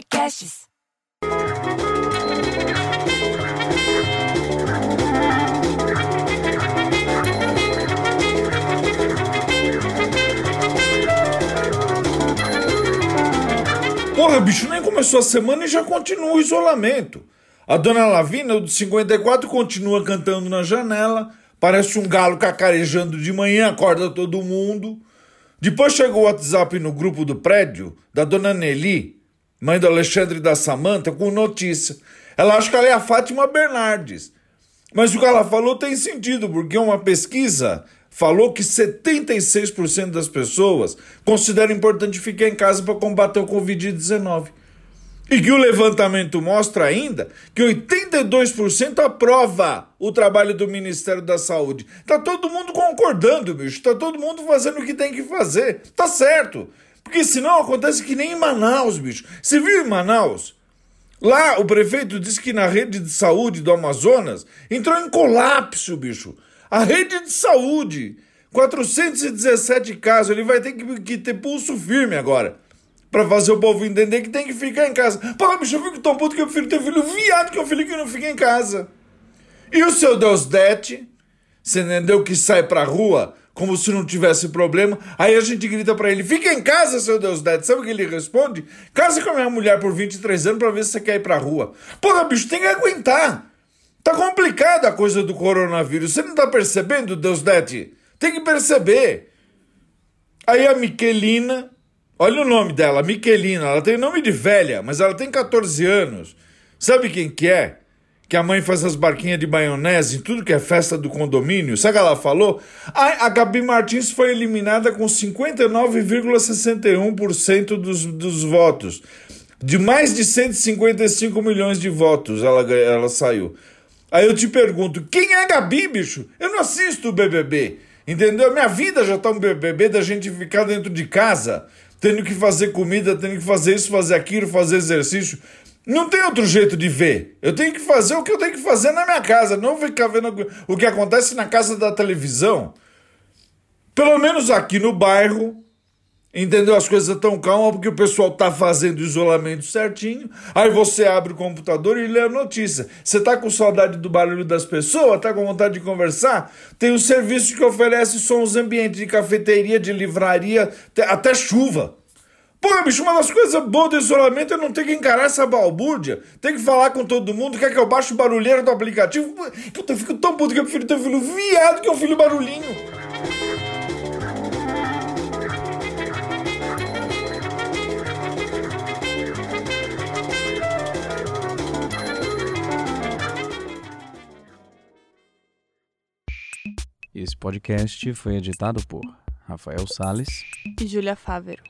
Podcasts. Porra, bicho, nem começou a semana e já continua o isolamento. A dona Lavina, o de 54, continua cantando na janela. Parece um galo cacarejando de manhã, acorda todo mundo. Depois chegou o WhatsApp no grupo do prédio da dona Nelly, mãe do Alexandre da Samanta, com notícia. Ela acha que ela é a Fátima Bernardes. Mas o que ela falou tem sentido, porque uma pesquisa falou que 76% das pessoas consideram importante ficar em casa para combater o Covid-19. E que o levantamento mostra ainda que 82% aprova o trabalho do Ministério da Saúde. Tá todo mundo concordando, bicho. Tá todo mundo fazendo o que tem que fazer. Tá certo. Porque senão acontece que nem em Manaus, bicho. Você viu em Manaus? Lá o prefeito disse que na rede de saúde do Amazonas entrou em colapso, bicho. A rede de saúde, 417 casos, ele vai ter que, que ter pulso firme agora para fazer o povo entender que tem que ficar em casa. Pô, bicho, eu fico tão puto que eu prefiro ter filho viado que eu filho que não fica em casa. E o seu Deus Dete, você entendeu que sai pra rua como se não tivesse problema. Aí a gente grita para ele: fica em casa, seu Deus Dete. Sabe o que ele responde? Casa com a minha mulher por 23 anos pra ver se você quer ir pra rua. Porra, bicho, tem que aguentar. Tá complicada a coisa do coronavírus. Você não tá percebendo, Deus Dete? Tem que perceber. Aí a Miquelina, olha o nome dela, Miquelina, ela tem nome de velha, mas ela tem 14 anos. Sabe quem que é? Que a mãe faz as barquinhas de maionese em tudo que é festa do condomínio. Sabe o que ela falou? a Gabi Martins foi eliminada com 59,61% dos, dos votos. De mais de 155 milhões de votos ela, ela saiu. Aí eu te pergunto, quem é a Gabi, bicho? Eu não assisto o BBB, entendeu? Minha vida já tá um BBB da gente ficar dentro de casa, tendo que fazer comida, tendo que fazer isso, fazer aquilo, fazer exercício. Não tem outro jeito de ver. Eu tenho que fazer o que eu tenho que fazer na minha casa, não ficar vendo o que acontece na casa da televisão. Pelo menos aqui no bairro, Entendeu? As coisas estão calmas porque o pessoal tá fazendo isolamento certinho. Aí você abre o computador e lê a notícia. Você tá com saudade do barulho das pessoas? Tá com vontade de conversar? Tem o serviço que oferece sons ambientes de cafeteria, de livraria, até chuva. Pô, bicho, uma das coisas boas do isolamento é não ter que encarar essa balbúrdia. Tem que falar com todo mundo, quer que eu baixe o barulheiro do aplicativo. Eu fico tão puto que eu prefiro ter filho viado que um filho barulhinho. Esse podcast foi editado por Rafael Sales e Júlia Fávero.